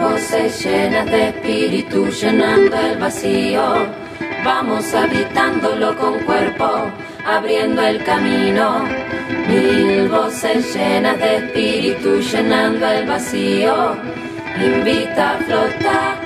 voces llenas de espíritu llenando el vacío. Vamos habitándolo con cuerpo, abriendo el camino. Mil voces llenas de espíritu llenando el vacío. Invita a flotar.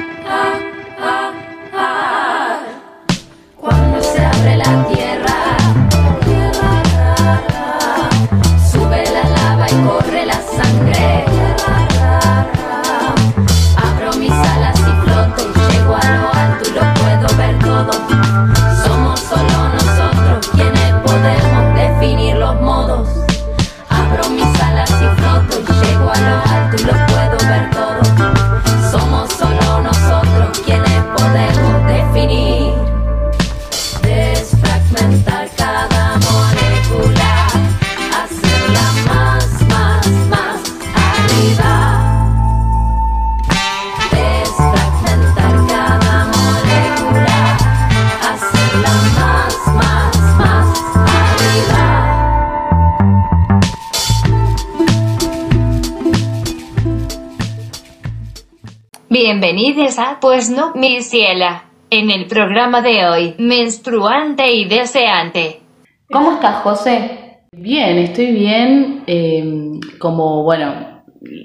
Pues no, mi ciela. En el programa de hoy, menstruante y deseante. ¿Cómo estás, José? Bien, estoy bien. eh, como, bueno,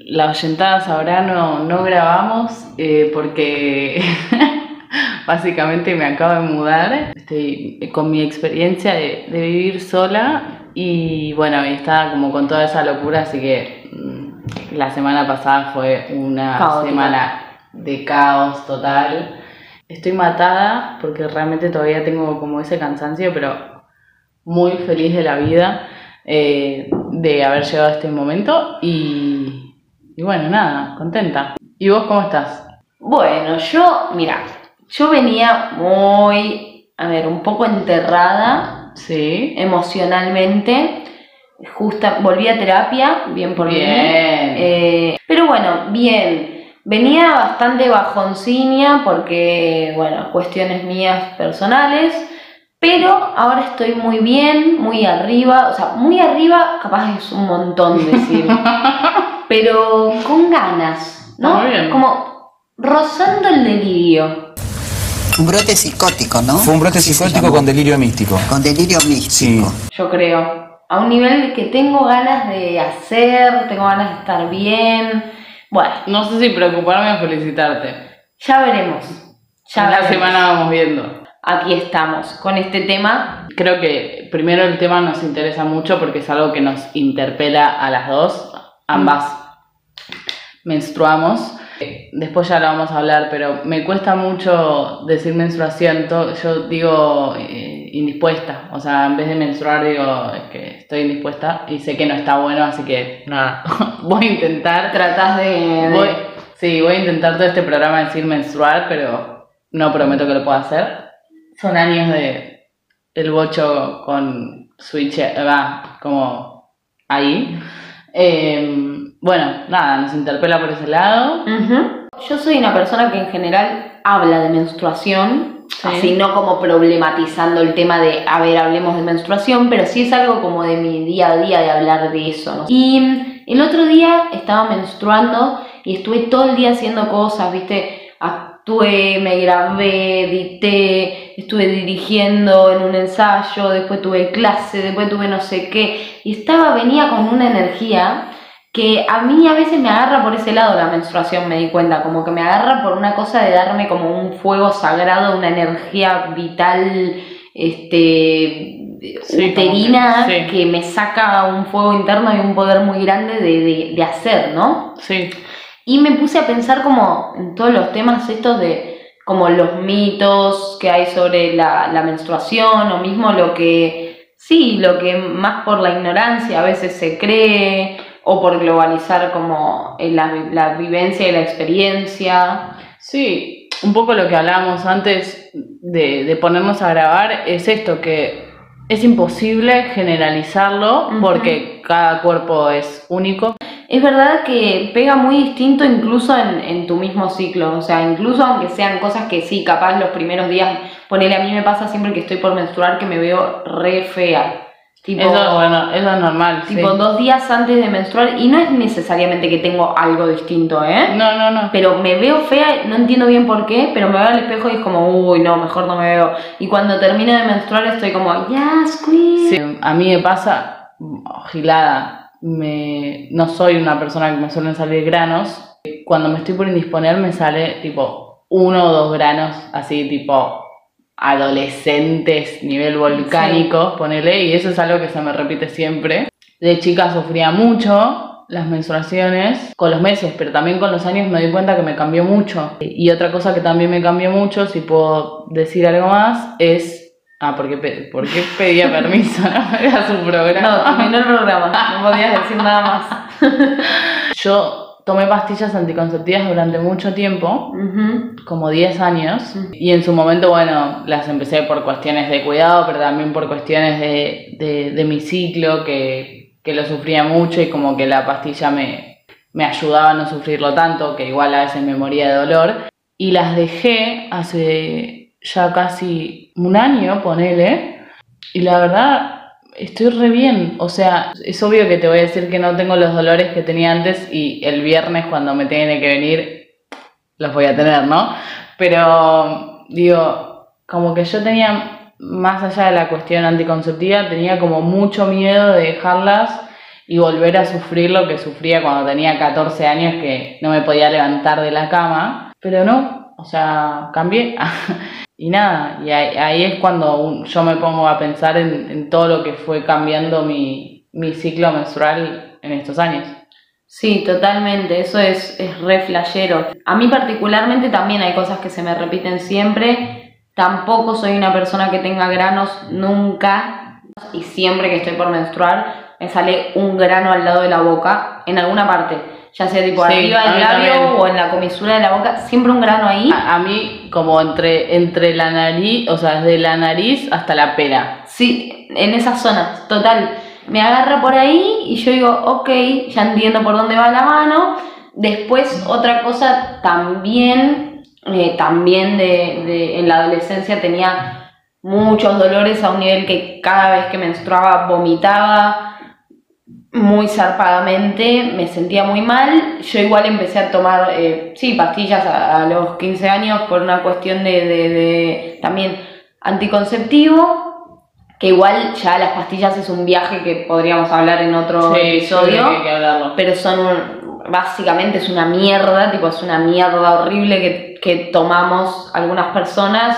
la oyentada sabrá, no, no grabamos eh, porque básicamente me acabo de mudar. Estoy con mi experiencia de, de vivir sola y bueno, estaba como con toda esa locura, así que mm, la semana pasada fue una Caótica. semana de caos total. Estoy matada porque realmente todavía tengo como ese cansancio, pero muy feliz de la vida eh, de haber llegado a este momento y, y bueno, nada, contenta. ¿Y vos cómo estás? Bueno, yo, mira, yo venía muy, a ver, un poco enterrada Sí. emocionalmente. Justa, volví a terapia, bien por mí. Bien. Eh, pero bueno, bien. Venía bastante bajoncinia porque, bueno, cuestiones mías personales. Pero ahora estoy muy bien, muy arriba. O sea, muy arriba, capaz es un montón decir. pero con ganas, ¿no? Muy bien. Como rozando el delirio. Un brote psicótico, ¿no? Fue un brote Así psicótico con delirio místico. Con delirio místico. Sí. yo creo. A un nivel que tengo ganas de hacer, tengo ganas de estar bien. Bueno, No sé si preocuparme o felicitarte. ya veremos. Ya la veremos. semana vamos viendo. Aquí estamos con este tema. Creo que primero el tema nos interesa mucho porque es algo que nos interpela a las dos. Ambas menstruamos. Después ya lo vamos a hablar, pero me cuesta mucho decir menstruación. Yo digo eh, indispuesta. O sea, en vez de menstruar digo es que estoy indispuesta y sé que no está bueno, así que nada, voy a intentar. Tratás de. de- Voy, sí, voy a intentar todo este programa decir menstruar, pero no prometo que lo pueda hacer. Son años de el bocho con Switch, eh, va, como ahí. Eh, bueno, nada, nos interpela por ese lado. Yo soy una persona que en general habla de menstruación, Sí. así no como problematizando el tema de, a ver, hablemos de menstruación, pero sí es algo como de mi día a día de hablar de eso. ¿no? Y el otro día estaba menstruando y estuve todo el día haciendo cosas, ¿viste? Actué, me grabé, edité, estuve dirigiendo en un ensayo, después tuve clase, después tuve no sé qué, y estaba, venía con una energía que a mí a veces me agarra por ese lado la menstruación, me di cuenta, como que me agarra por una cosa de darme como un fuego sagrado, una energía vital, este, Sí, uterina, que- me saca un fuego interno y un poder muy grande de, de- de hacer, ¿no? Sí, Y me puse a pensar como en todos los temas estos de como los mitos que hay sobre la, la menstruación o mismo lo que, sí, lo que más por la ignorancia a veces se cree o por globalizar como en la, la vivencia y la experiencia. sí, un poco lo que hablábamos antes de, de ponernos a grabar es esto, que es imposible generalizarlo porque cada cuerpo es único. Es verdad que pega muy distinto incluso en, en tu mismo ciclo, o sea, incluso aunque sean cosas que sí, capaz los primeros días, ponele a mí me pasa siempre que estoy por menstruar que me veo re fea, Tipo, Eso, bueno, eso es normal. sí. tipo dos días antes de menstruar y no es necesariamente que tengo algo distinto, ¿eh? No, no, no. Pero me veo fea, no entiendo bien por qué, pero me veo al espejo y es como, uy, no, mejor no me veo. Y cuando termino de menstruar estoy como, yes, queen. Sí, a mí me pasa, gilada, me, no soy una persona que me suelen salir granos. Cuando me estoy por indisponer me sale tipo uno o dos granos, así tipo adolescentes, nivel volcánico, ponele, y eso es algo que se me repite siempre. De chica sufría mucho las menstruaciones con los meses, pero también con los años me di cuenta que me cambió mucho. Y otra cosa que también me cambió mucho, si puedo decir algo más, es... Ah, ¿por qué, pe- por qué pedía permiso? ¿no? Era su No, programa. terminó el programa, no podías decir nada más. Yo tomé pastillas anticonceptivas durante mucho tiempo, como 10 años, y en su momento, bueno, las empecé por cuestiones de cuidado, pero también por cuestiones de, de, de mi ciclo, que, que lo sufría mucho y como que la pastilla me, me ayudaba a no sufrirlo tanto, que igual a veces me moría de dolor. Y las dejé hace ya casi un año, ponele, y la verdad estoy re bien. O sea, es obvio que te voy a decir que no tengo los dolores que tenía antes y el viernes cuando me tiene que venir los voy a tener, ¿no? Pero digo, como que yo tenía, más allá de la cuestión anticonceptiva, tenía como mucho miedo de dejarlas y volver a sufrir lo que sufría cuando tenía 14 años que no me podía levantar de la cama. Pero no, o sea, cambié. Y nada, y ahí, es cuando yo me pongo a pensar en, en todo lo que fue cambiando mi, mi ciclo menstrual en estos años. Sí, totalmente, eso es, es re flashero. A mí particularmente también hay cosas que se me repiten siempre. Tampoco soy una persona que tenga granos nunca. Y siempre que estoy por menstruar, me sale un grano al lado de la boca, en alguna parte. Ya sea tipo Sí, arriba del labio también. o en la comisura de la boca, siempre un grano ahí. A, a mí, como entre, entre la nariz, o sea, desde la nariz hasta la pera. Sí, en esas zonas, total. Me agarra por ahí y yo digo, ok, ya entiendo por dónde va la mano. Después, otra cosa también, eh, también de, de- en la adolescencia tenía muchos dolores a un nivel que cada vez que menstruaba vomitaba muy zarpadamente, me sentía muy mal. Yo igual empecé a tomar, eh, sí, pastillas a, a los 15 años por una cuestión de, de- de también anticonceptivo, que igual ya las pastillas es un viaje que podríamos hablar en otro Sí, episodio creo que hay que hablarlo. pero son un- básicamente es una mierda, tipo es una mierda horrible que, que tomamos algunas personas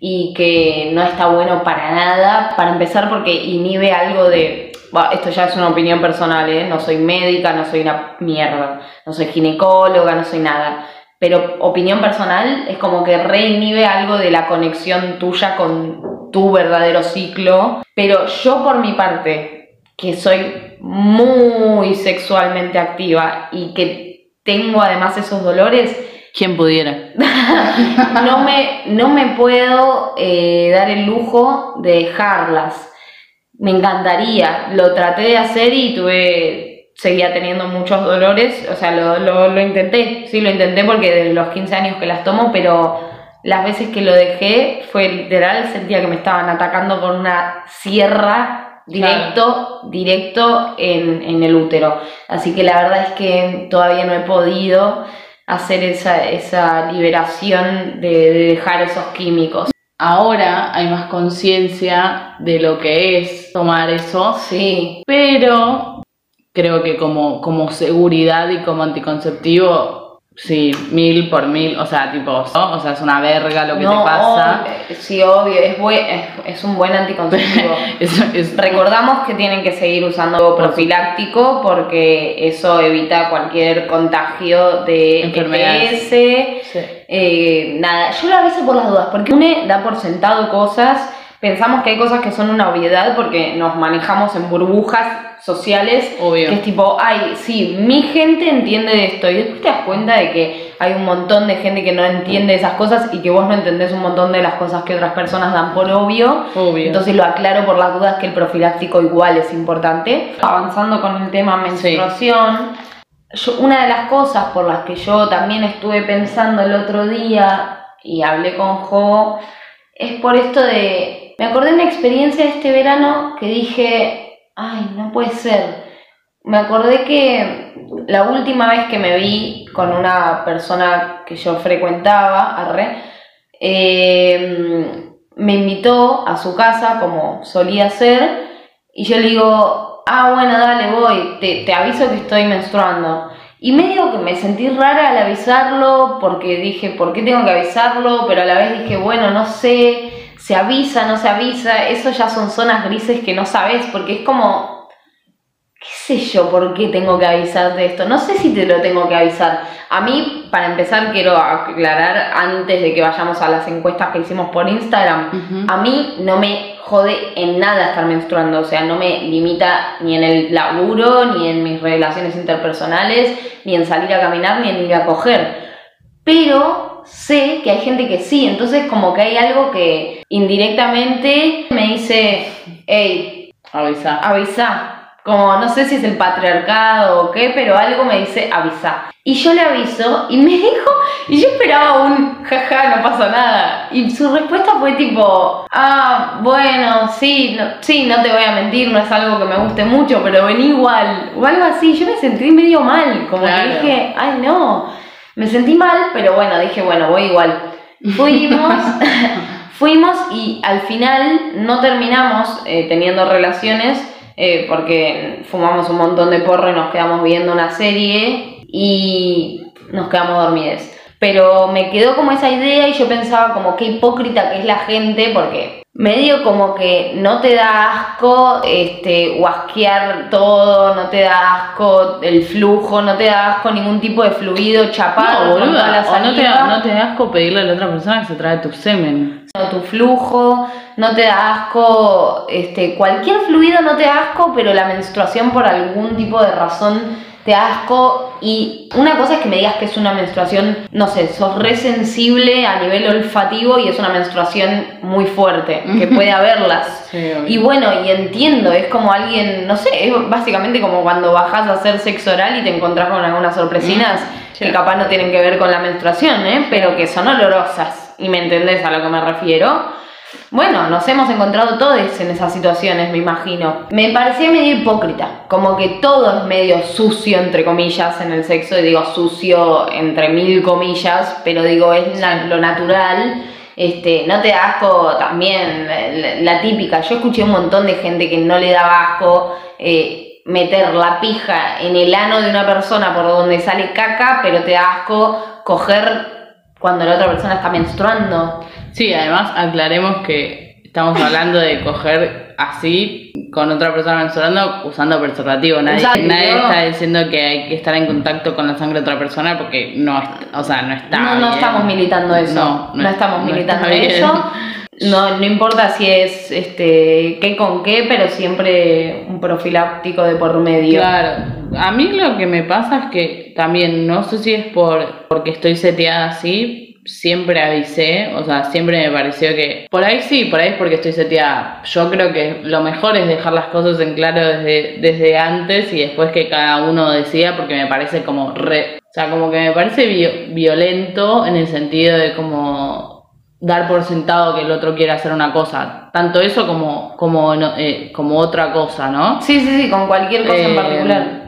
y que no está bueno para nada, para empezar porque inhibe algo de, esto ya es una opinión personal, ¿eh? no soy médica, no soy una mierda, no soy ginecóloga, no soy nada, pero opinión personal es como que reinhibe algo de la conexión tuya con tu verdadero ciclo, pero yo por mi parte, que soy muy sexualmente activa y que tengo además esos dolores, ¿Quién pudiera? no me, no me puedo eh, dar el lujo de dejarlas. Me encantaría, lo traté de hacer y tuve, seguía teniendo muchos dolores, o sea, lo, lo, lo intenté, sí, lo intenté porque desde los 15 años que las tomo, pero las veces que lo dejé fue literal, sentía que me estaban atacando con una sierra directo, directo en, en el útero. Así que la verdad es que todavía no he podido hacer esa, esa liberación de, de dejar esos químicos. Ahora hay más conciencia de lo que es tomar eso, Sí, pero creo que como, como seguridad y como anticonceptivo, sí, mil por mil, o sea, tipo, ¿no? o sea, es una verga lo que no, te pasa. ob- sí, obvio, es, es, es un buen anticonceptivo. Es- es- Recordamos que tienen que seguir usando profiláctico porque eso evita cualquier contagio de Enfermedades. EPS, sí. Eh, nada, yo lo aviso por las dudas, porque une da por sentado cosas, pensamos que hay cosas que son una obviedad porque nos manejamos en burbujas sociales, Obvio. que es tipo, ay, sí, mi gente entiende de esto, y después te das cuenta de que hay un montón de gente que no entiende esas cosas y que vos no entendés un montón de las cosas que otras personas dan por obvio. Obvio. Entonces lo aclaro por las dudas que el profiláctico igual es importante. Avanzando con el tema menstruación, yo- una de las cosas por las que yo también estuve pensando el otro día y hablé con Jo es por esto de. Me acordé de una experiencia este verano que dije. Ay, no puede ser. Me acordé que la última vez que me vi con una persona que yo frecuentaba, arre, eh, me invitó a su casa como solía ser y yo le digo, ah, bueno, dale, voy, te, te aviso que estoy menstruando. Y medio que me sentí rara al avisarlo porque dije, ¿por qué tengo que avisarlo? Pero a la vez dije, bueno, no sé, se avisa, no se avisa, eso ya son zonas grises que no sabes porque es como, qué sé yo, ¿por qué tengo que avisar de esto? No sé si te lo tengo que avisar. A mí, para empezar, quiero aclarar antes de que vayamos a las encuestas que hicimos por Instagram, a mí no me jode en nada estar menstruando, o sea, no me limita ni en el laburo, ni en mis relaciones interpersonales, ni en salir a caminar, ni en ir a coger. Pero sé que hay gente que sí, entonces como que hay algo que indirectamente me dice, hey, Avisa. avisa. Como no sé si es el patriarcado o qué, pero algo me dice avisa. Y yo le aviso y me dijo, y yo esperaba un jaja, no pasa nada. Y su respuesta fue tipo, ah, bueno, sí, no, sí, no te voy a mentir, no es algo que me guste mucho, pero vení igual. O algo así, yo me sentí medio mal, como Claro. que dije, ay no, me sentí mal, pero bueno, dije, bueno, voy igual. Fuimos, fuimos y al final no terminamos eh, teniendo relaciones eh, porque fumamos un montón de porro y nos quedamos viendo una serie y nos quedamos dormides. Pero me quedó como esa idea y yo pensaba como qué hipócrita que es la gente porque medio como que no te da asco este guasquear todo, no te da asco el flujo, no te da asco ningún tipo de fluido chapado No, la. O no te, saliva. no te da asco pedirle a la otra persona que se trae tu semen. No, tu flujo, no te da asco, este, cualquier fluido no te da asco, pero la menstruación por algún tipo de razón te da asco. Y una cosa es que me digas que es una menstruación, no sé, sos re sensible a nivel olfativo y es una menstruación muy fuerte, que puede haberlas. Sí. Y bueno, y entiendo, es como alguien, no sé, es básicamente como cuando bajas a hacer sexo oral y te encontrás con algunas sorpresinas Sí. que capaz no tienen que ver con la menstruación, ¿eh? pero que son olorosas. ¿Y me entendés a lo que me refiero? Bueno, nos hemos encontrado todos en esas situaciones, me imagino. Me parecía medio hipócrita, como que todo es medio sucio, entre comillas, en el sexo, y digo sucio entre mil comillas, pero digo, es na- lo natural. Este, no te asco también la, la típica. Yo escuché un montón de gente que no le daba asco eh, meter la pija en el ano de una persona por donde sale caca, pero te asco coger cuando la otra persona está menstruando. Sí, además aclaremos que estamos hablando de coger así con otra persona menstruando usando preservativo. Nadie, Exacto. nadie está diciendo que hay que estar en contacto con la sangre de otra persona porque no, o sea, no está no, no bien. estamos militando eso. No, No, no estamos militando eso. No, no importa si es este qué con qué, pero siempre un profiláctico de por medio. Claro, a mí lo que me pasa es que también, no sé si es por porque estoy seteada así, siempre avisé, o sea, siempre me pareció que por ahí sí, por ahí es porque estoy seteada. Yo creo que lo mejor es dejar las cosas en claro desde, desde antes y después que cada uno decida, porque me parece como re, o sea, como que me parece vi- violento en el sentido de como dar por sentado que el otro quiere hacer una cosa, tanto eso como como eh, como otra cosa, ¿no? Sí, sí, sí, con cualquier cosa en Eh, particular.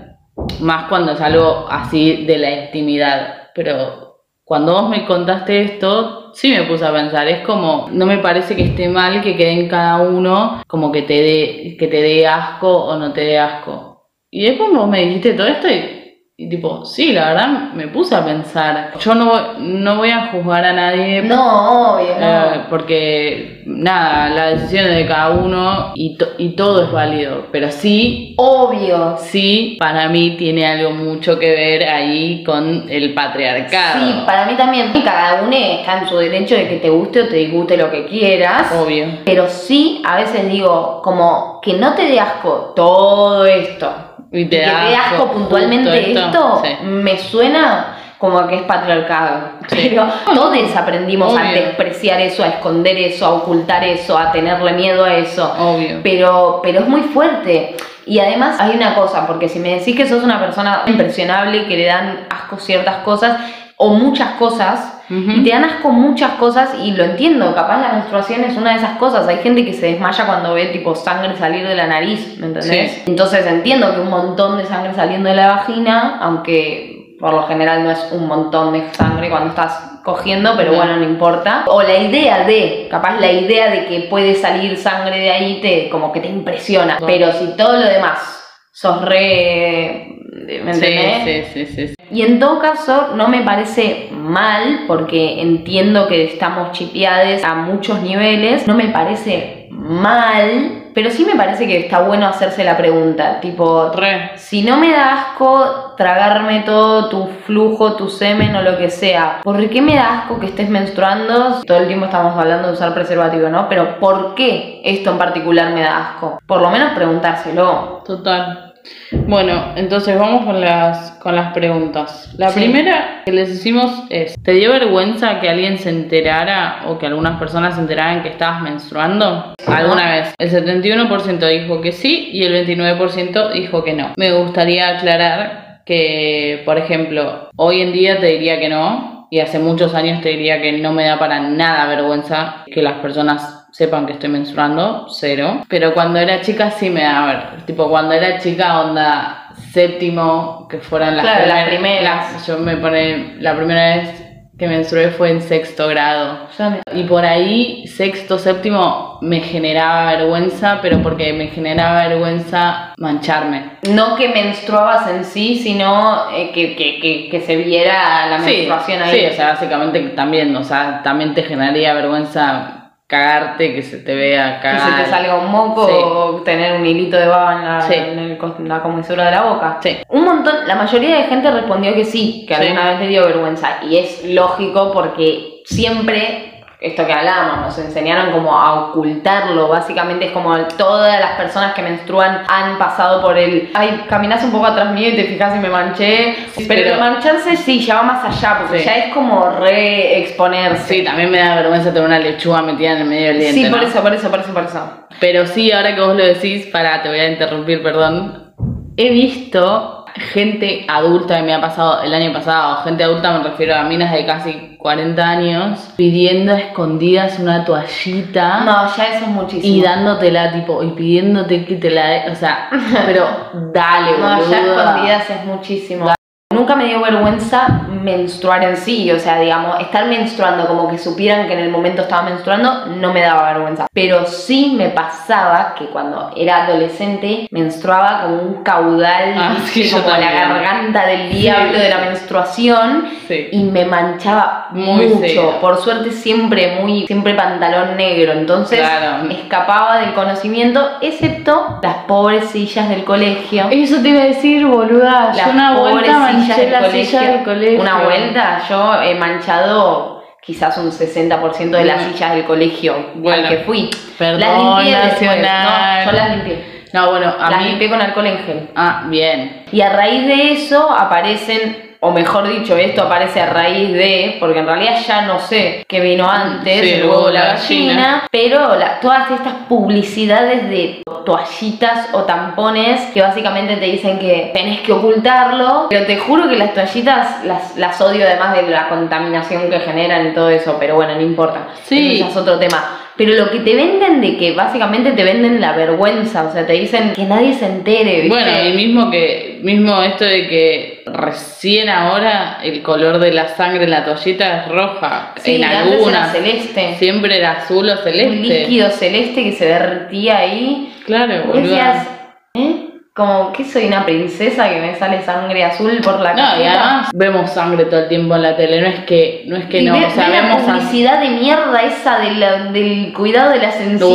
Más cuando es algo así de la intimidad. Pero cuando vos me contaste esto, sí me puse a pensar. Es como, no me parece que esté mal que quede en cada uno como que te dé, que te asco o no te dé asco. Y después vos me dijiste todo esto y, y tipo, sí, la verdad me puse a pensar. Yo no, voy- no voy a juzgar a nadie No, obvio, no. eh, porque nada, la decisión es de cada uno y, to- y todo es válido. Pero sí obvio. sí, para mí tiene algo mucho que ver ahí con el patriarcado. Sí, para mí también. Cada uno está en su derecho de que te guste o te disguste lo que quieras. Obvio. Pero sí, a veces digo, como que no te dé asco todo esto. Y te que te asco puntualmente esto, sí. me suena como que es patriarcado. Sí. Pero todos aprendimos a despreciar eso, a esconder eso, a ocultar eso, a tenerle miedo a eso. Obvio. Pero, pero es muy fuerte. Y además hay una cosa, porque si me decís que sos una persona impresionable, que le dan asco ciertas cosas, o muchas cosas, Y te dan asco muchas cosas y lo entiendo, capaz la menstruación es una de esas cosas. Hay gente que se desmaya cuando ve tipo sangre salir de la nariz, ¿me entendés? Sí. Entonces entiendo que un montón de sangre saliendo de la vagina, aunque por lo general no es un montón de sangre cuando estás cogiendo, pero No. bueno, no importa. O la idea de, capaz la idea de que puede salir sangre de ahí te como que te impresiona. Pero si todo lo demás sos re... ¿Me entendés? Sí, sí, sí, sí. Y en todo caso, no me parece mal, porque entiendo que estamos chipeados a muchos niveles, no me parece mal, pero sí me parece que está bueno hacerse la pregunta, tipo, Re. si no me da asco tragarme todo tu flujo, tu semen o lo que sea, ¿por qué me da asco que estés menstruando? Todo el tiempo estamos hablando de usar preservativo, ¿no? Pero ¿por qué esto en particular me da asco? Por lo menos preguntárselo. Total. Bueno, entonces vamos con las, con las preguntas. La Sí. primera que les hicimos es, ¿te dio vergüenza que alguien se enterara o que algunas personas se enteraran que estabas menstruando? ¿Alguna vez? El 71% dijo que sí y el 29% dijo que no. Me gustaría aclarar que, por ejemplo, hoy en día te diría que no y hace muchos años te diría que no me da para nada vergüenza que las personas sepan que estoy menstruando, cero. Pero cuando era chica sí me da ver. Tipo, cuando era chica, onda séptimo, que fueran las, Claro, las primeras. las- yo me pone, la primera vez que menstrué fue en sexto grado. Y por ahí, sexto, séptimo, me generaba vergüenza, pero porque me generaba vergüenza mancharme. No que menstruabas en sí, sino eh, que, que, que, que se viera la Sí, menstruación ahí. sí, o sea, básicamente también, o sea, también te generaría vergüenza cagarte, que se te vea que cagar. se te salga un moco Sí. o tener un hilito de baba en la, Sí. en el cos- la comisura de la boca. Sí. Un montón, la mayoría de gente respondió que sí, que alguna vez le dio vergüenza. Y es lógico porque siempre, esto que hablábamos, nos enseñaron como a ocultarlo. Básicamente es como todas las personas que menstruan han pasado por el, ay, caminas un poco atrás mío y te fijas si me manché. Sí, pero, pero- mancharse sí, ya va más allá, porque Sí. ya es como re exponerse. Sí, también me da vergüenza tener una lechuga metida en el medio del diente. Sí, por ¿no? eso, por eso, por eso, por eso. Pero sí, ahora que vos lo decís, para, te voy a interrumpir, perdón. He visto gente adulta que me ha pasado el año pasado, gente adulta me refiero a minas de casi 40 años, pidiendo a escondidas una toallita No, ya eso es muchísimo. y dándotela, tipo, y pidiéndote que te la dé, o sea, pero dale, No, boluda. ya escondidas es muchísimo. Nunca me dio vergüenza menstruar en sí, o sea, digamos, estar menstruando como que supieran que en el momento estaba menstruando, no me daba vergüenza. Pero sí me pasaba que cuando era adolescente menstruaba como un caudal, Ah, como la garganta del diablo Sí, de la menstruación Sí. y me manchaba Muy mucho. Por suerte siempre muy, siempre pantalón negro, entonces Claro. escapaba del conocimiento, excepto las pobres sillas del colegio. Eso te iba a decir, boluda. Las Yo una pobres manché sillas del la colegio. silla del colegio. Una vuelta, yo he manchado quizás un 60% de las sillas del colegio Bueno. al que fui. Perdón, las limpié después. No, yo las limpié. No, bueno, a las mí. limpié con alcohol en gel. Ah, bien. Y a raíz de eso aparecen, o mejor dicho, esto aparece a raíz de, porque en realidad ya no sé qué vino antes, Sí, el huevo o la gallina, pero la- todas estas publicidades de toallitas o tampones que básicamente te dicen que tenés que ocultarlo, pero te juro que las toallitas las, las odio además de la contaminación que generan y todo eso, pero bueno, no importa. Sí. Eso ya es otro tema. Pero lo que te venden de que básicamente te venden la vergüenza, o sea, te dicen que nadie se entere, ¿viste? Bueno, y mismo que mismo esto de que recién ahora el color de la sangre en la toallita es roja. Sí, en antes era algunas. celeste. Siempre era azul o un celeste. líquido celeste que se derretía ahí. Claro, decías, ¿eh? Como que soy una princesa que me sale sangre azul por la No, y además vemos sangre todo el tiempo en la tele, no es que, no es que Y no, ve- o sea, ve la vemos a- publicidad de mierda esa de la- del cuidado de No,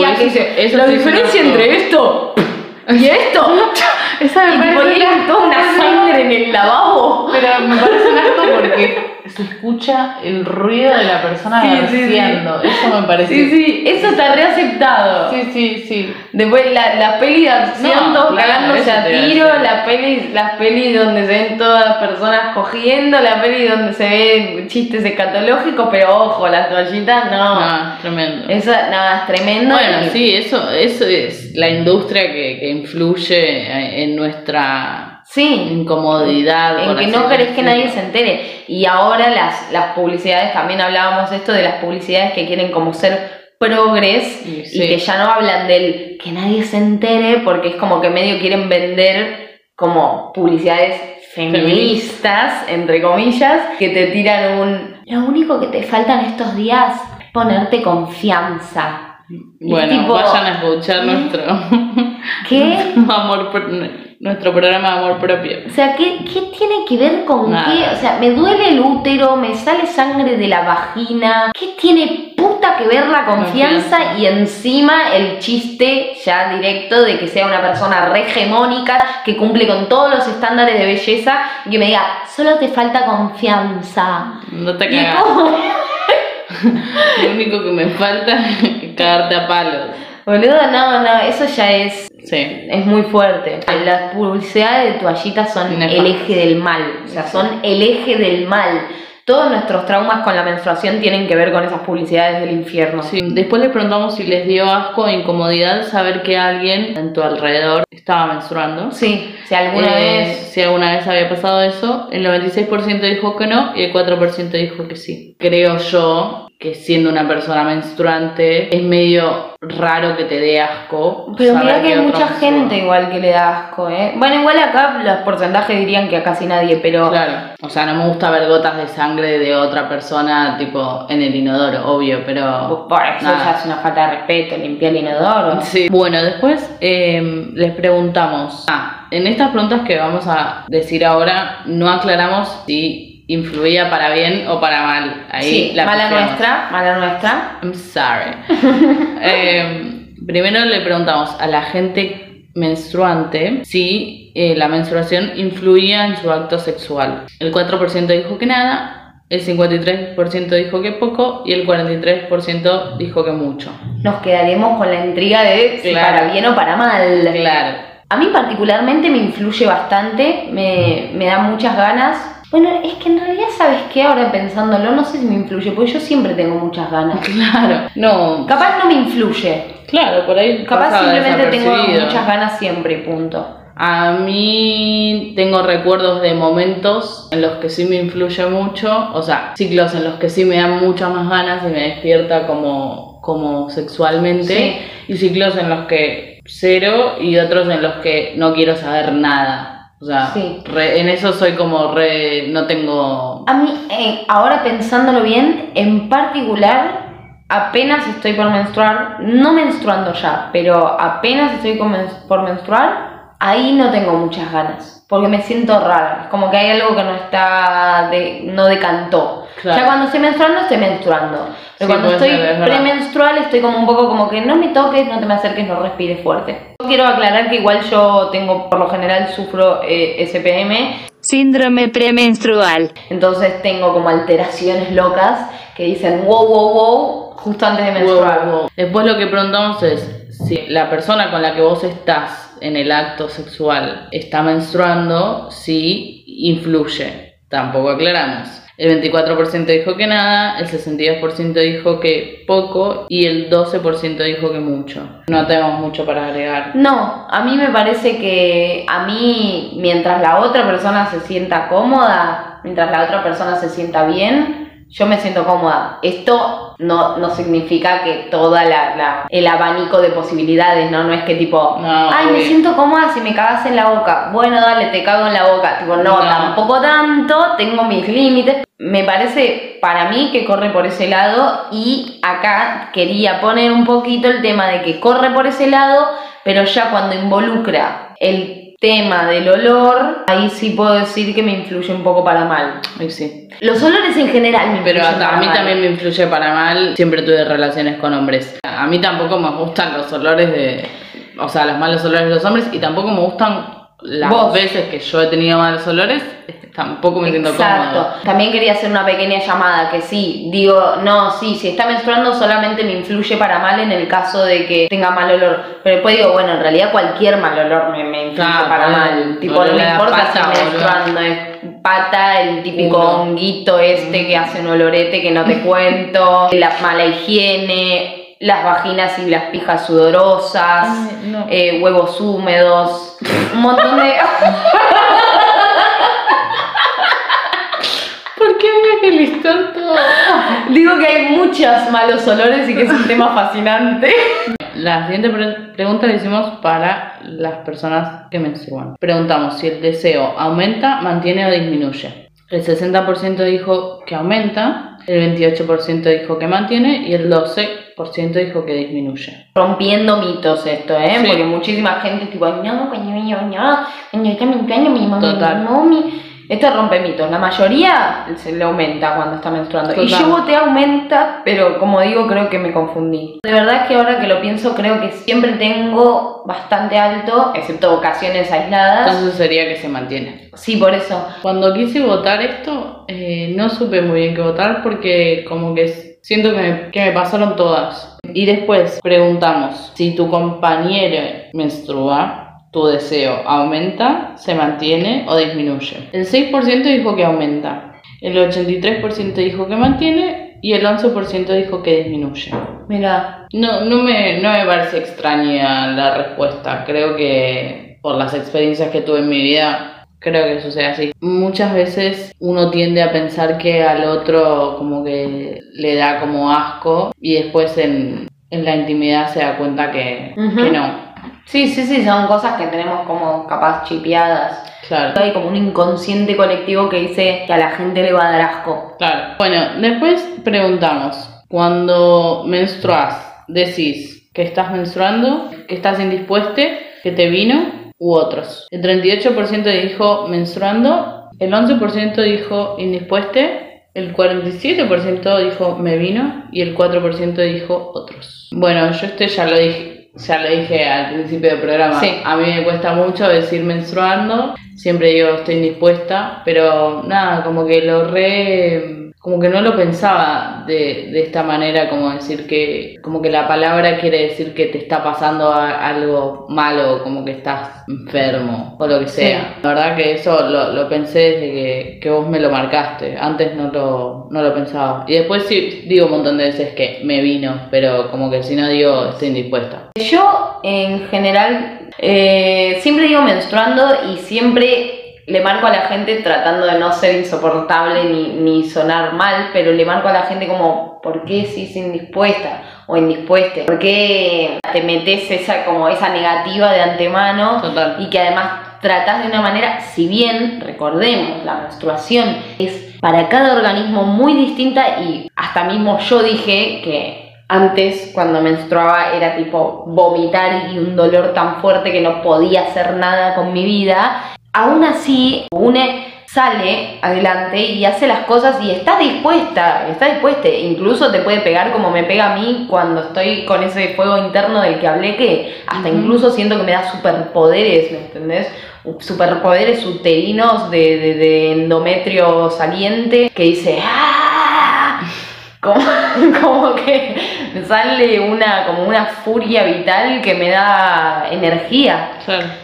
encías eso que eso la diferencia un asco". entre esto y esto Esa me y parece un una sangre en el lavabo Pero me parece un asco porque se escucha el ruido de la persona Sí, sí, sí. verseando. Eso me parece. sí sí eso está reaceptado sí, sí, sí. Después la, la peli de acción, No, claro, cagándose a a tiro, decir. la peli, las pelis donde se ven todas las personas cogiendo, la peli donde se ven chistes escatológicos, pero ojo, las toallitas no. No, tremendo. Eso nada, es tremendo. Bueno, y- sí, eso, eso es la industria que, que influye en nuestra Sí. incomodidad. en que no querés que nadie se entere. Y ahora las, las publicidades, también hablábamos de esto de las publicidades que quieren como ser progres Y que ya no hablan del que nadie se entere porque es como que medio quieren vender como publicidades feministas, entre comillas, que te tiran un... Lo único que te falta en estos días es ponerte confianza. Bueno, tipo, vayan a escuchar ¿eh? nuestro ¿Qué? amor, nuestro programa de amor propio. O sea, ¿qué, qué tiene que ver con Nada. qué? O sea, me duele el útero, me sale sangre de la vagina. ¿Qué tiene puta que ver la confianza, Confianza. y encima el chiste ya directo de que sea una persona re hegemónica que cumple con todos los estándares de belleza y que me diga, solo te falta confianza. No te cagas. Lo único que me falta es cagarte a palos. boludo, no, no, eso ya es Sí. Es muy fuerte. Las publicidades de toallitas son el eje del mal. O sea, son el eje del mal. Todos nuestros traumas con la menstruación tienen que ver con esas publicidades del infierno. Sí, Después le preguntamos si les dio asco o incomodidad saber que alguien en tu alrededor estaba menstruando. Sí, si alguna Eh, vez. Si alguna vez había pasado eso, el 96% dijo que no y el 4% dijo que sí. Creo yo que siendo una persona menstruante es medio raro que te dé asco. Pero mira que hay mucha menstrua. gente igual que le da asco, ¿eh? Bueno, igual acá los porcentajes dirían que a casi nadie, pero. Claro, o sea, no me gusta ver gotas de sangre de otra persona, tipo en el inodoro, obvio, pero. Por eso nada. ya es una falta de respeto, limpiar el inodoro. Sí. Bueno, después eh, les preguntamos. Ah, en estas preguntas que vamos a decir ahora, no aclaramos si influía para bien o para mal. Ahí Sí, la mala pifiamos. nuestra, mala nuestra. I'm sorry. Eh, primero le preguntamos a la gente menstruante si eh, la menstruación influía en su acto sexual. El 4% dijo que nada, el 53% dijo que poco y el 43% dijo que mucho. Nos quedaremos con la intriga de si Claro. para bien o para mal. Claro. A mí particularmente me influye bastante, me, me da muchas ganas. Bueno, es que en realidad, ¿sabes qué? Ahora pensándolo, no sé si me influye, porque yo siempre tengo muchas ganas. Claro, no, Capaz no me influye, claro, por ahí capaz simplemente tengo muchas ganas siempre, y punto. A mí tengo recuerdos de momentos en los que sí me influye mucho, o sea, ciclos en los que sí me dan muchas más ganas y me despierta como, como sexualmente, Sí. y ciclos en los que cero y otros en los que no quiero saber nada. O sea, Sí. re- en eso soy como re, no tengo... A mí, eh, ahora pensándolo bien, en particular, apenas estoy por menstruar, no menstruando ya, pero apenas estoy por menstruar, ahí no tengo muchas ganas, porque me siento rara, es como que hay algo que no está, de, no decantó. Claro. Ya cuando estoy menstruando, estoy menstruando. Pero Sí, cuando estoy ser, premenstrual, estoy como un poco como que no me toques, no te me acerques, no respires fuerte. Quiero aclarar que igual yo tengo, por lo general, sufro eh, SPM, Síndrome premenstrual. entonces tengo como alteraciones locas que dicen wow, wow, wow, justo antes de menstruar. Wow, wow. Después lo que preguntamos es si la persona con la que vos estás en el acto sexual está menstruando, si influye. Tampoco aclaramos. El 24% dijo que nada, el 62% dijo que poco y el 12% dijo que mucho. No tenemos mucho para agregar. No, a mí me parece que a mí, mientras la otra persona se sienta cómoda, mientras la otra persona se sienta bien, yo me siento cómoda. Esto no, no significa que toda la, la- el abanico de posibilidades, ¿no? No es que tipo, No, ay, me siento cómoda si me cagas en la boca. Bueno, dale, te cago en la boca. Tipo, no, No. tampoco tanto, tengo mis límites. Me parece para mí que corre por ese lado y acá quería poner un poquito el tema de que corre por ese lado, pero ya cuando involucra el tema del olor, ahí sí puedo decir que me influye un poco para mal. Ay, sí. Los olores en general me Pero influyen hasta para a mí mal. también me influye para mal. Siempre tuve relaciones con hombres. A mí tampoco me gustan los olores de. O sea, los malos olores de los hombres. Y tampoco me gustan las Vos. veces que yo he tenido malos olores. Tampoco me siento Exacto. También quería hacer una pequeña llamada que sí, digo, no, sí, si está menstruando solamente me influye para mal en el caso de que tenga mal olor. Pero después digo, bueno, en realidad cualquier mal olor me, me influye Claro, para mal. Tipo, no olor me a importa pata, si boludo. menstruando es pata, el típico Uno. honguito este que hace un olorete que no te cuento, la mala higiene, las vaginas y las pijas sudorosas, eh, huevos húmedos, un montón de... ¿Por qué había que listar todo? Digo que hay muchos malos olores y que es un tema fascinante. La siguiente pregunta la hicimos para las personas que menstruan. Preguntamos si el deseo aumenta, mantiene o disminuye. El 60% dijo que aumenta, el 28% dijo que mantiene y el 12% dijo que disminuye. Rompiendo mitos esto, ¿eh? Sí. Porque muchísima gente tipo, no, coño, no, mi mamá, Total. mi mami. Esto rompe mitos. La mayoría se le aumenta cuando está menstruando. Y Total. yo voté aumenta, pero como digo, creo que me confundí. De verdad es que ahora que lo pienso, creo que siempre tengo bastante alto, excepto ocasiones aisladas. Entonces sería que se mantiene. Sí, por eso. Cuando quise votar esto, eh, no supe muy bien qué votar porque como que siento que me, que me pasaron todas. Y después preguntamos si tu compañero menstrua, tu deseo aumenta, se mantiene o disminuye. El 6% dijo que aumenta, el 83% dijo que mantiene y el 11% dijo que disminuye. Mira, No, no, me, no me parece extraña la respuesta. Creo que por las experiencias que tuve en mi vida, creo que sucede así. Muchas veces uno tiende a pensar que al otro como que le da como asco y después en, en la intimidad se da cuenta que, Ujú. que no. sí, sí, sí, son cosas que tenemos como capaz chipeadas. Claro. Hay como un inconsciente colectivo que dice que a la gente le va a dar asco. Claro. Bueno, después preguntamos, cuando menstruas, decís que estás menstruando, que estás indispuesta, que te vino u otros. El 38% dijo menstruando, el 11% dijo indispuesta, el 47% dijo me vino y el 4% dijo otros. Bueno, yo este ya lo dije, ya lo dije al principio del programa. Sí. A mí me cuesta mucho decir menstruando, siempre digo estoy indispuesta, pero nada, como que lo re como que no lo pensaba de, de esta manera, como decir que, como que la palabra quiere decir que te está pasando algo malo, como que estás enfermo o lo que sea. La verdad que eso lo, lo pensé desde que, que vos me lo marcaste, antes no lo, no lo pensaba. Y después sí digo un montón de veces que me vino, pero como que si no digo estoy indispuesta. Yo, en general, eh, siempre digo menstruando y siempre le marco a la gente tratando de no ser insoportable ni, ni sonar mal, pero le marco a la gente como, ¿por qué si es indispuesta o indispuesta? ¿Por qué te metes esa, como esa negativa de antemano? Total. y que además tratás de una manera, si bien recordemos, la menstruación es para cada organismo muy distinta y hasta mismo yo dije que antes cuando menstruaba era tipo vomitar y un dolor tan fuerte que no podía hacer nada con mi vida, aún así une sale adelante y hace las cosas y está dispuesta, está dispuesta, incluso te puede pegar como me pega a mí cuando estoy con ese fuego interno del que hablé que hasta incluso siento que me da superpoderes, ¿me entendés? Superpoderes uterinos de, de- de endometrio saliente que dice ¡Ah! Como, como que me sale una, como una furia vital que me da energía.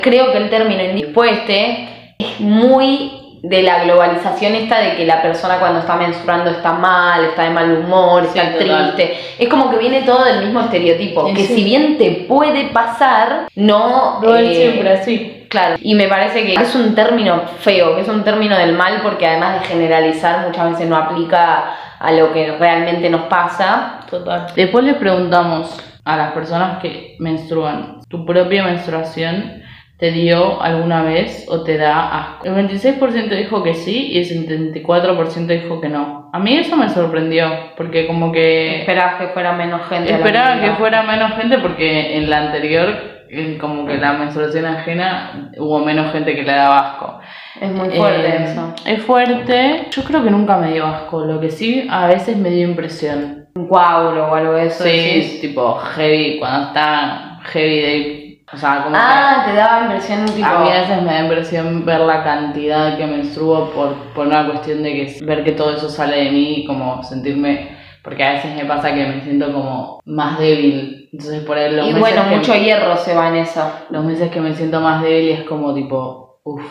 Creo que el término indispueste es muy de la globalización esta de que la persona cuando está menstruando está mal, está de mal humor, Sí, está total. triste. Es como que viene todo del mismo estereotipo, Sí, que sí. si bien te puede pasar, no... No eh, siempre así. Claro, y me parece que es un término feo, que es un término del mal porque además de generalizar muchas veces no aplica a lo que realmente nos pasa. Total. Después le preguntamos a las personas que menstruan, ¿tu propia menstruación te dio alguna vez o te da asco? El 26% dijo que sí y el 74% dijo que no. A mí eso me sorprendió, porque como que Esperabas que fuera menos gente. esperaba que fuera menos gente porque en la anterior, como que la menstruación ajena, hubo menos gente que le daba asco. Es muy fuerte Eh, eso. Es fuerte. Yo creo que nunca me dio asco. Lo que sí a veces me dio impresión. Un coágulo o algo de eso. Sí, decís. tipo heavy, cuando está heavy de... O sea, como Ah, te daba impresión tipo. a mí a veces me da impresión ver la cantidad que menstruo por, por una cuestión de que ver que todo eso sale de mí y como sentirme... Porque a veces me pasa que me siento como más débil. Entonces por ahí los y meses bueno, mucho hierro se va en eso. Los meses que me siento más débil es como tipo... Uff,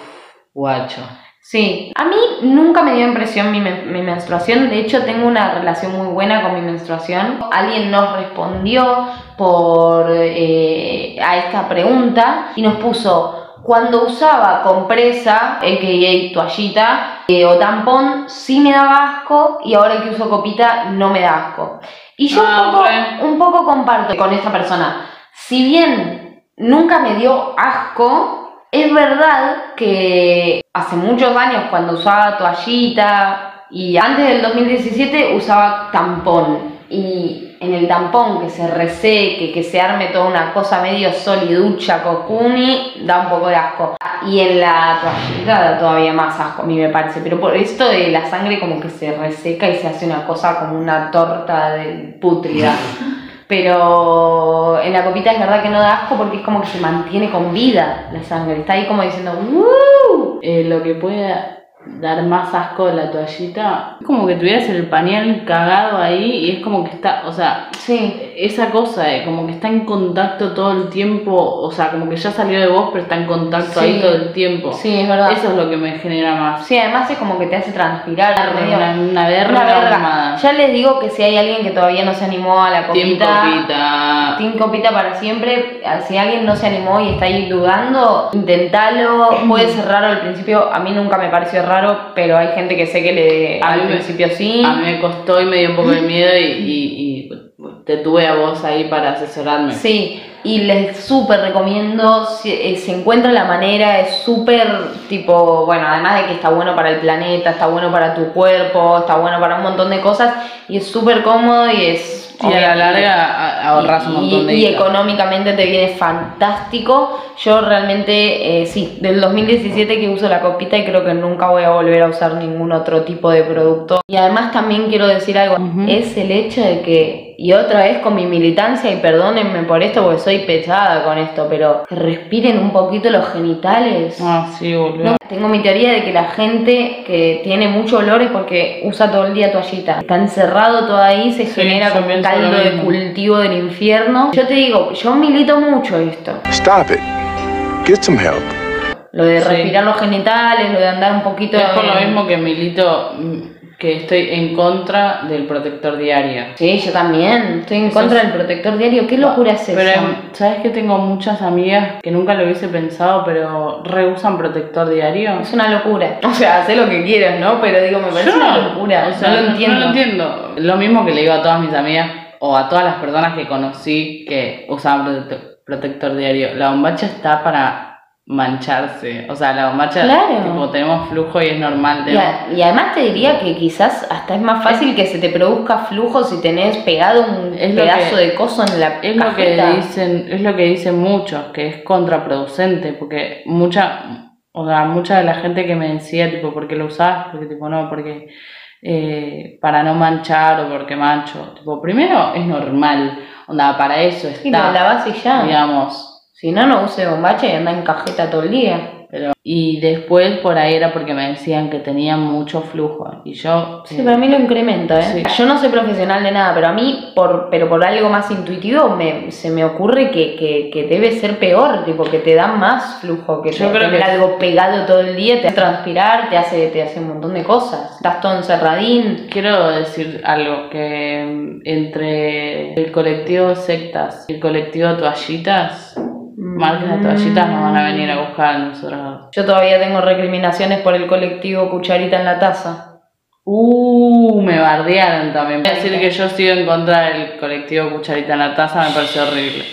guacho. Sí, a mí nunca me dio impresión mi, men- mi menstruación, de hecho tengo una relación muy buena con mi menstruación. Alguien nos respondió por eh, a esta pregunta y nos puso cuando usaba compresa, a.k.a. toallita eh, o tampón, sí me daba asco y ahora que uso copita no me da asco. Y yo Ah, un, poco, un poco comparto con esta persona. Si bien nunca me dio asco, es verdad que hace muchos años cuando usaba toallita y antes del 2017 usaba tampón. Y en el tampón que se reseque, que se arme toda una cosa medio soliducha, cocuni, da un poco de asco. Y en la toallita da todavía más asco, a mí me parece. Pero por esto de la sangre como que se reseca y se hace una cosa como una torta de pútrida. Pero en la copita es verdad que no da asco porque es como que se mantiene con vida la sangre. Está ahí como diciendo. Eh, lo que puede dar más asco de la toallita es como que tuvieras el pañal cagado ahí y es como que está, o sea, Sí, esa cosa de como que está en contacto todo el tiempo, o sea, como que ya salió de vos pero está en contacto ahí todo el tiempo. sí, es verdad. Eso es lo que me genera más. Sí, además es como que te hace transpirar. Una, una verga Una verga. armada. Ya les digo que si hay alguien que todavía no se animó a la Team copita, copita. Team Copita para siempre. Si alguien no se animó y está ahí dudando, intentalo. Puede ser raro al principio. A mí nunca me pareció raro, pero hay gente que sé que le A al mí principio sí. A mí me costó y me dio un poco de miedo y, y- y te tuve a vos ahí para asesorarme. Sí, y les súper recomiendo, si eh, se encuentra la manera, es súper tipo, bueno, además de que está bueno para el planeta, está bueno para tu cuerpo, está bueno para un montón de cosas, y es súper cómodo y es... Y a la larga ahorras un y- montón de y, guita. económicamente te viene fantástico. Yo realmente, eh, sí, del 2017 que uso la copita y creo que nunca voy a volver a usar ningún otro tipo de producto. Y además también quiero decir algo, es el hecho de que, y otra vez con mi militancia, y perdónenme por esto porque soy pesada con esto, pero que respiren un poquito los genitales. Ah, sí, boludo. No, tengo mi teoría de que la gente que tiene mucho olor es porque usa todo el día toallita. Está encerrado todo ahí, se Sí, genera como un caldo de cultivo del infierno. Yo te digo, yo milito mucho esto. Stop it. Get some help. Lo de Sí. respirar los genitales, lo de andar un poquito... Es por lo mismo que milito que estoy en contra del protector diario. Sí, yo también. Estoy en contra del protector diario. ¿Qué locura es eso? Pero sabes que tengo muchas amigas que nunca lo hubiese pensado, pero reusan protector diario. Es una locura. O sea, sé lo que quieras, ¿no? Pero digo, me parece Yo una locura. o sea, no lo entiendo. No lo entiendo. Lo mismo que le digo a todas mis amigas o a todas las personas que conocí que usaban protector, protector diario. La bombacha está para mancharse. O sea, la bombacha, Claro. tipo, tenemos flujo y es normal. Y, tenemos- a- y además te diría que quizás hasta es más fácil que se te produzca flujo si tenés pegado un pedazo que- de coso en la Es lo que dicen, es lo que dicen muchos, que es contraproducente, porque mucha, o sea, mucha de la gente que me decía, tipo, ¿por qué lo usás? Porque tipo, no, porque eh, para no manchar o porque mancho. Tipo, primero es normal, onda, para eso Y está, lavás y ya. digamos. Si no, no use bombacha y anda en cajeta todo el día. Pero, y después por ahí era porque me decían que tenían mucho flujo. Y yo. Sí, eh, para mí lo incrementa, ¿eh? Sí. Yo no soy profesional de nada, pero a mí, por, pero por algo más intuitivo, me, se me ocurre que, que, que debe ser peor, tipo, que te da más flujo, que Yo te- creo tener que- algo pegado todo el día, te hace transpirar, te hace, te hace un montón de cosas. Estás todo encerradín. Quiero decir algo, que mm, entre el colectivo sectas y el colectivo toallitas, marcas de toallitas nos van a venir a buscar a nosotros. Yo todavía tengo recriminaciones por el colectivo Cucharita en la Taza. Uh, me bardearon también. Voy a decir que yo sigo en contra del colectivo Cucharita en la Taza, me parece horrible.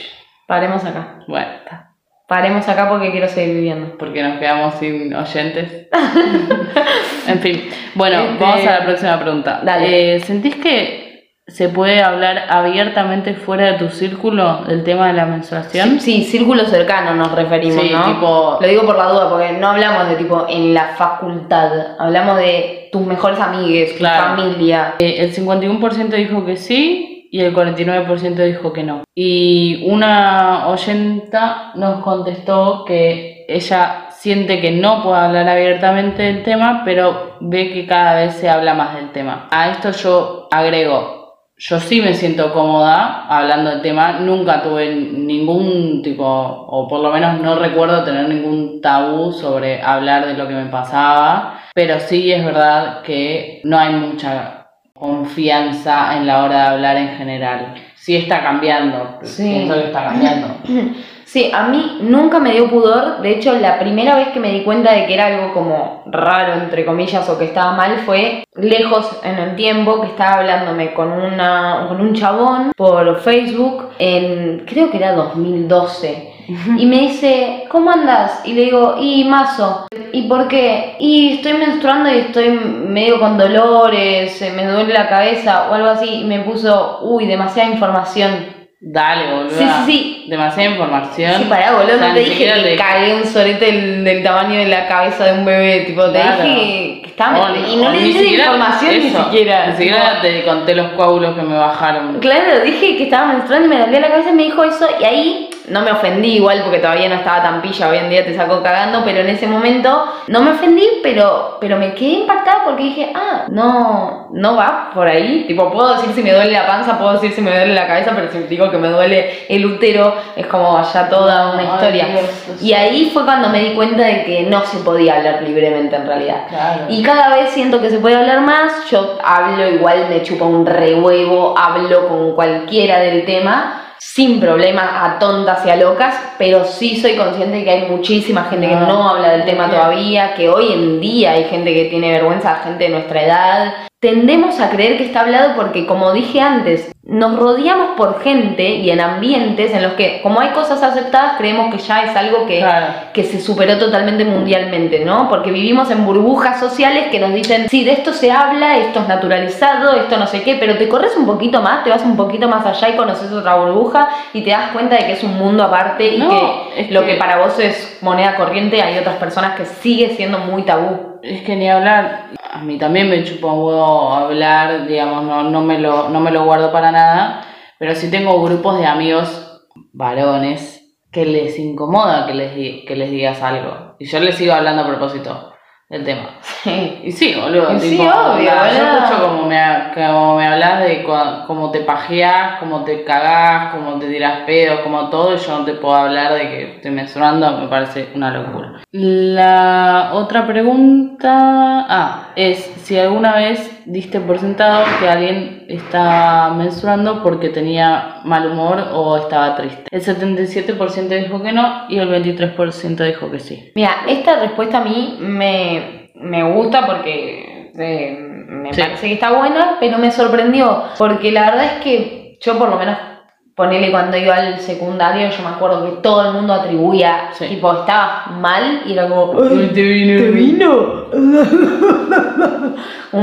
Paremos acá. Bueno, está. Paremos acá porque quiero seguir viviendo. porque nos quedamos sin oyentes. en fin, bueno, Este- vamos a la próxima pregunta. Dale. Eh, ¿Sentís que se puede hablar abiertamente fuera de tu círculo del tema de la menstruación? Sí, círculo cercano nos referimos, Sí, ¿no? tipo- Lo digo por la duda, porque no hablamos de tipo en la facultad, hablamos de tus mejores amigues, tu Claro. familia. Eh, el 51% dijo que sí y el 49% dijo que no. Y una oyenta nos contestó que ella siente que no puede hablar abiertamente del tema, pero ve que cada vez se habla más del tema. A esto yo agrego, yo sí me siento cómoda hablando del tema, nunca tuve ningún tipo, o por lo menos no recuerdo tener ningún tabú sobre hablar de lo que me pasaba, pero sí es verdad que no hay mucha confianza en la hora de hablar en general. Sí está cambiando. Sí. Siento que está cambiando. Sí, a mí nunca me dio pudor. De hecho, la primera vez que me di cuenta de que era algo como raro, entre comillas, o que estaba mal, fue lejos en el tiempo que estaba hablándome con, una, con un chabón por Facebook en, creo que era 2012. Y me dice, ¿cómo andas? Y le digo, y mazo. ¿Y por qué? Y estoy menstruando y estoy medio con dolores, me duele la cabeza o algo así. Y me puso, uy, demasiada información. Dale, boludo. Sí, sí, sí. Demasiada información. Sí, pará, boludo, O sea, no te ni dije que le- cagué un sorete del, del tamaño de la cabeza de un bebé, tipo, te Claro. dije que estaba... O- y no le ni di siquiera información ni eso, siquiera. Ni siquiera te conté los coágulos que me bajaron. Claro, dije que estaba menstruando y me dolía la cabeza y me dijo eso y ahí no me ofendí igual porque todavía no estaba tan pilla, hoy en día te saco cagando, pero en ese momento no me ofendí, pero, pero me quedé impactada porque dije, ah, no, no va por ahí, tipo, puedo decir si me duele la panza, puedo decir si me duele la cabeza, pero si digo que me duele el útero, es como ya toda una Ay, historia. Dios, y ahí fue cuando me di cuenta de que no se podía hablar libremente en realidad. Claro. Y cada vez siento que se puede hablar más, yo hablo igual, me chupa un rehuevo, hablo con cualquiera del tema, sin problema a tontas y a locas, pero sí soy consciente de que hay muchísima gente que No, no habla del tema todavía, que hoy en día hay gente que tiene vergüenza, gente de nuestra edad. Tendemos a creer que está hablado porque, como dije antes, nos rodeamos por gente y en ambientes en los que, como hay cosas aceptadas, creemos que ya es algo que, Claro. que se superó totalmente mundialmente, ¿no? Porque vivimos en burbujas sociales que nos dicen, sí, de esto se habla, esto es naturalizado, esto no sé qué, pero te corres un poquito más, te vas un poquito más allá y conoces otra burbuja y te das cuenta de que es un mundo aparte y No, que es lo que- que para vos es moneda corriente, hay otras personas que sigue siendo muy tabú. Es que ni hablar, a mí también me chupa un hablar, digamos, no, no, me lo, no me lo guardo para nada, pero sí tengo grupos de amigos varones que les incomoda que les, que les digas algo. Y yo les sigo hablando a propósito del tema. Y sí, boludo. Y sí, obvio, onda, Yo escucho como me, como me hablas de cómo te pajeás, cómo te cagás, cómo te tiras pedos, como todo, y yo no te puedo hablar de que estoy menstruando, me parece una locura. La otra pregunta ah, es si alguna vez diste por sentado que alguien está menstruando porque tenía mal humor o estaba triste. El 77% dijo que no y el 23% dijo que sí. Mira, esta respuesta a mí me, me gusta porque eh, me Sí. parece que está buena, pero me sorprendió. Porque la verdad es que yo por lo menos, ponele cuando iba al secundario, yo me acuerdo que todo el mundo atribuía, Sí. tipo, estaba mal y era como... Te vino.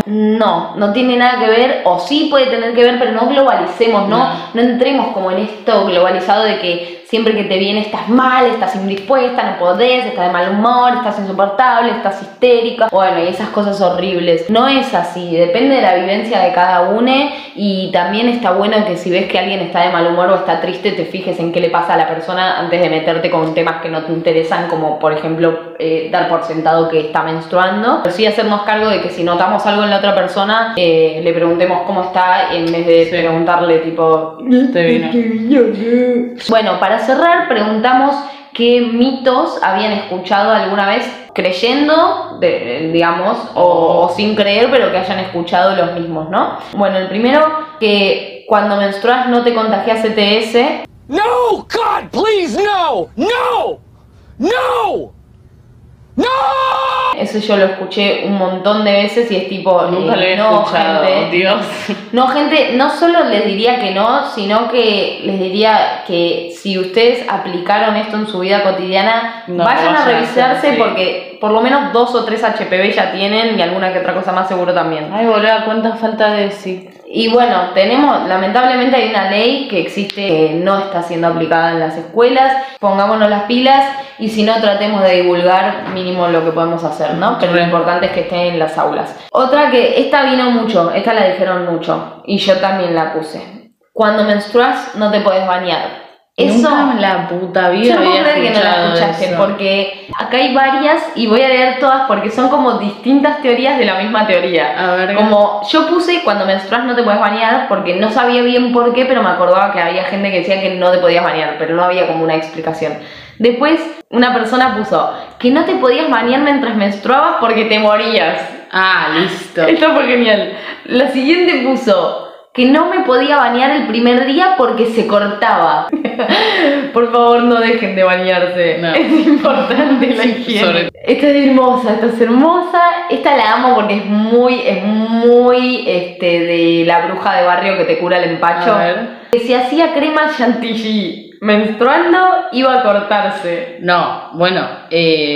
No, no tiene nada que ver, o sí puede tener que ver, pero no globalicemos, ¿no? No. No entremos como en esto globalizado de que siempre que te viene estás mal, estás indispuesta, no podés, estás de mal humor, estás insoportable, estás histérica, bueno, y esas cosas horribles. No es así, depende de la vivencia de cada uno y también está bueno que si ves que alguien está de mal humor o está triste, te fijes en qué le pasa a la persona antes de meterte con temas que no te interesan, como por ejemplo eh, dar por sentado que está menstruando. Pero sí hacernos cargo de que si notamos algo en la otra persona, eh, le preguntemos cómo está en vez de Sí. preguntarle tipo... Te vino. Bueno, para cerrar, preguntamos qué mitos habían escuchado alguna vez creyendo, de- digamos, o, o sin creer, pero que hayan escuchado los mismos, ¿no? Bueno, el primero, que cuando menstruas no te contagias CTS. No! God, please, no! No! No! No! Ese yo lo escuché un montón de veces y es tipo, Nunca eh, lo he no, escuchado, gente, Dios. No, gente, no solo les diría que no, sino que les diría que si ustedes aplicaron esto en su vida cotidiana, No, vayan a revisarse porque por lo menos dos o tres HPV ya tienen y alguna que otra cosa más seguro también. Ay, boludo, cuánta falta de sí. Y bueno, tenemos, lamentablemente hay una ley que existe que no está siendo aplicada en las escuelas, pongámonos las pilas y si no tratemos de divulgar mínimo lo que podemos hacer, ¿no? Pero lo importante es que esté en las aulas. Otra que, esta vino mucho, esta la dijeron mucho y yo también la puse. Cuando menstruas no te puedes bañar. Eso... Nunca en la puta vida Yo no puedo creer que no la escuchaste eso. porque acá hay varias y voy a leer todas porque son como distintas teorías de la misma teoría. A ver, Como yo puse cuando menstruas no te puedes bañar porque no sabía bien por qué, pero me acordaba que había gente que decía que no te podías bañar, pero no había como una explicación. Después una persona puso que no te podías bañar mientras menstruabas porque te morías. Ah, listo. Esto fue genial. La siguiente puso que no me podía bañar el primer día porque se cortaba. Por favor, no dejen de bañarse. No. Es importante la higiene. Esta es hermosa, esta es hermosa. Esta la amo porque es muy, es muy este, de la bruja de barrio que te cura el empacho. A ver. Que si hacía crema chantilly menstruando, iba a cortarse. No, bueno, eh,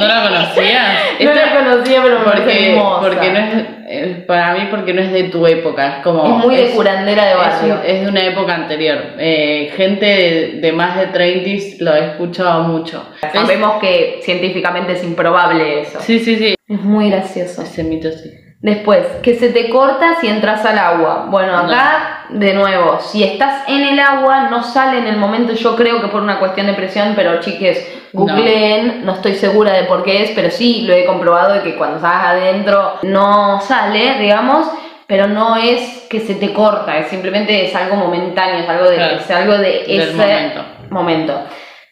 ¿no la conocías? No la conocía, pero me parece porque, hermosa. porque no es, eh, para mí porque no es de tu época, es como... Es muy de curandera de es, barrio. es de una época anterior. Eh, gente de, de más de 30 lo he escuchado mucho. Sabemos que científicamente es improbable eso. Sí, sí, sí. Es muy gracioso. Ese mito sí. Después, que se te corta si entras al agua. Bueno, acá, de nuevo, si estás en el agua, no sale en el momento, yo creo que por una cuestión de presión, pero chiques, googleen, no. estoy segura de por qué es, pero sí lo he comprobado de que cuando estás adentro no sale, digamos, pero no es que se te corta, es simplemente es algo momentáneo, es algo de, Claro. es algo de ese momento. momento.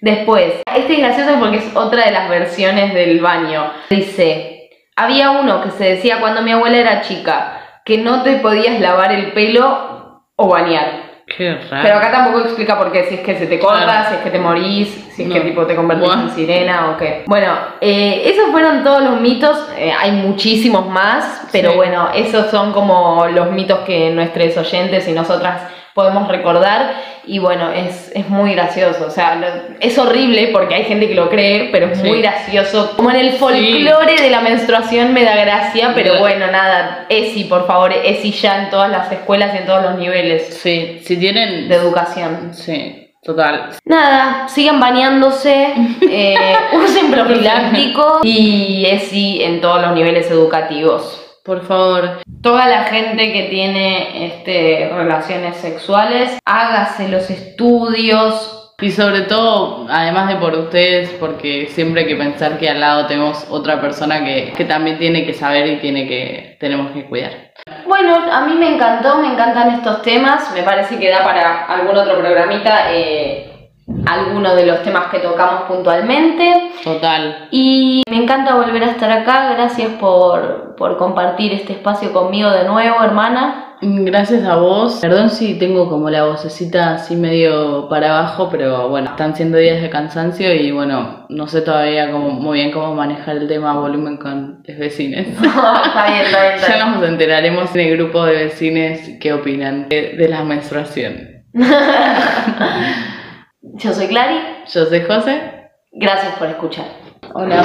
Después, este es gracioso porque es otra de las versiones del baño. Dice, había uno que se decía cuando mi abuela era chica, que no te podías lavar el pelo o bañar. Qué raro. Pero acá tampoco explica por qué, si es que se te corta, Claro. si es que te morís, si es No. que tipo te convertís en sirena o qué. Bueno, eh, esos fueron todos los mitos, eh, hay muchísimos más, pero Sí. bueno, esos son como los mitos que nuestros oyentes y nosotras podemos recordar y bueno, es, es muy gracioso, o sea, lo- es horrible porque hay gente que lo cree, pero es Sí. muy gracioso. Como en el folclore de la menstruación me da gracia, pero Sí. bueno, nada, ESI, por favor, ESI ya en todas las escuelas y en todos los niveles Sí, si tienen... de educación. Sí, total. Nada, sigan bañándose, eh, usen profiláctico y ESI en todos los niveles educativos. Por favor. Toda la gente que tiene este, relaciones sexuales, hágase los estudios. Y sobre todo, además de por ustedes, porque siempre hay que pensar que al lado tenemos otra persona que, que también tiene que saber y tiene que, tenemos que cuidar. Bueno, a mí me encantó, me encantan estos temas, me parece que da para algún otro programita eh, alguno de los temas que tocamos puntualmente. Total. Y me encanta volver a estar acá, gracias por, por compartir este espacio conmigo de nuevo, hermana. Gracias a vos. Perdón si tengo como la vocecita así medio para abajo, pero bueno, están siendo días de cansancio y bueno, no sé todavía cómo, muy bien cómo manejar el tema volumen con los vecinos. está bien, está bien, está Ya nos enteraremos en el grupo de vecinos qué opinan de, de la menstruación. Yo soy Clary, Yo soy José. gracias por escuchar. Hola.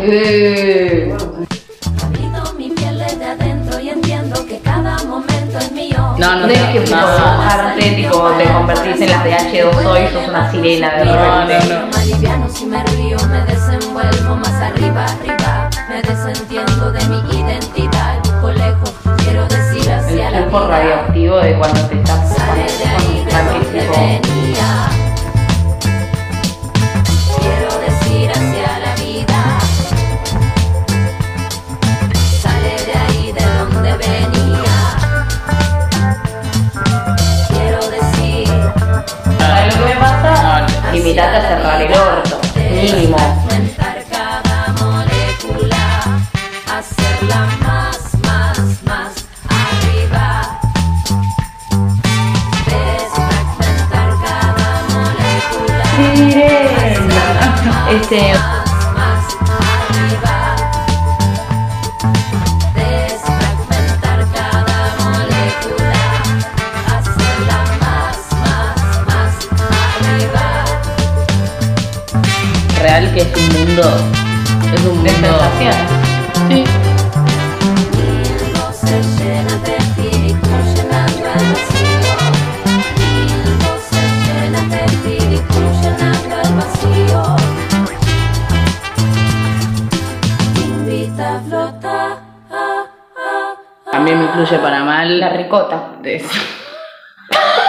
Eh. Habito mi piel desde adentro y entiendo que cada momento es mío. No, no, No es que no, tipo te convertís en las de H2O y sos una sirena de No, no, no. Más liviano si me río, me desenvuelvo más arriba, arriba. Ahí de donde venía. Quiero decir. ¿Sabes lo que me pasa? No, Limitate a cerrar el orto, mínimo. Este, flotar.